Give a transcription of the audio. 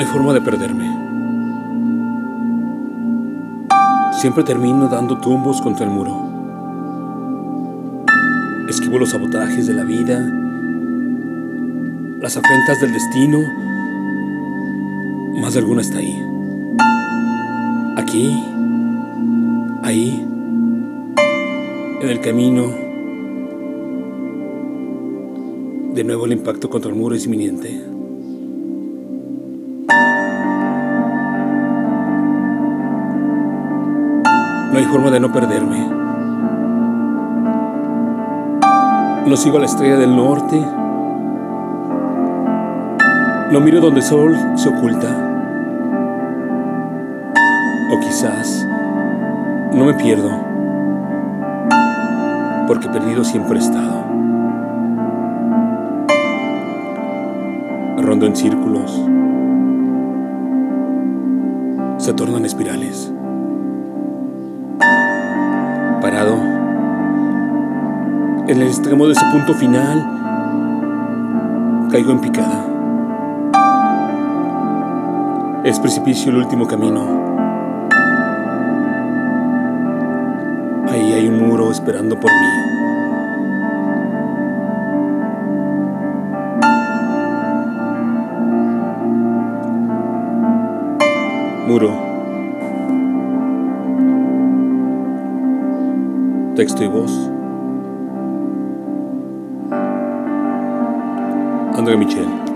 No hay forma de perderme. Siempre termino dando tumbos contra el muro. Esquivo los sabotajes de la vida, las afrentas del destino. Más de alguna está ahí. Aquí, ahí, en el camino. De nuevo el impacto contra el muro es inminente. No hay forma de no perderme. Lo sigo a la estrella del norte. Lo miro donde el sol se oculta. O quizás no me pierdo, porque perdido siempre he estado. Rondo en círculos. Se tornan espirales en el extremo de ese punto final, caigo en picada. Es precipicio el último camino. Ahí hay un muro esperando por mí. Muro. Texto y voz. Andrea Miceli.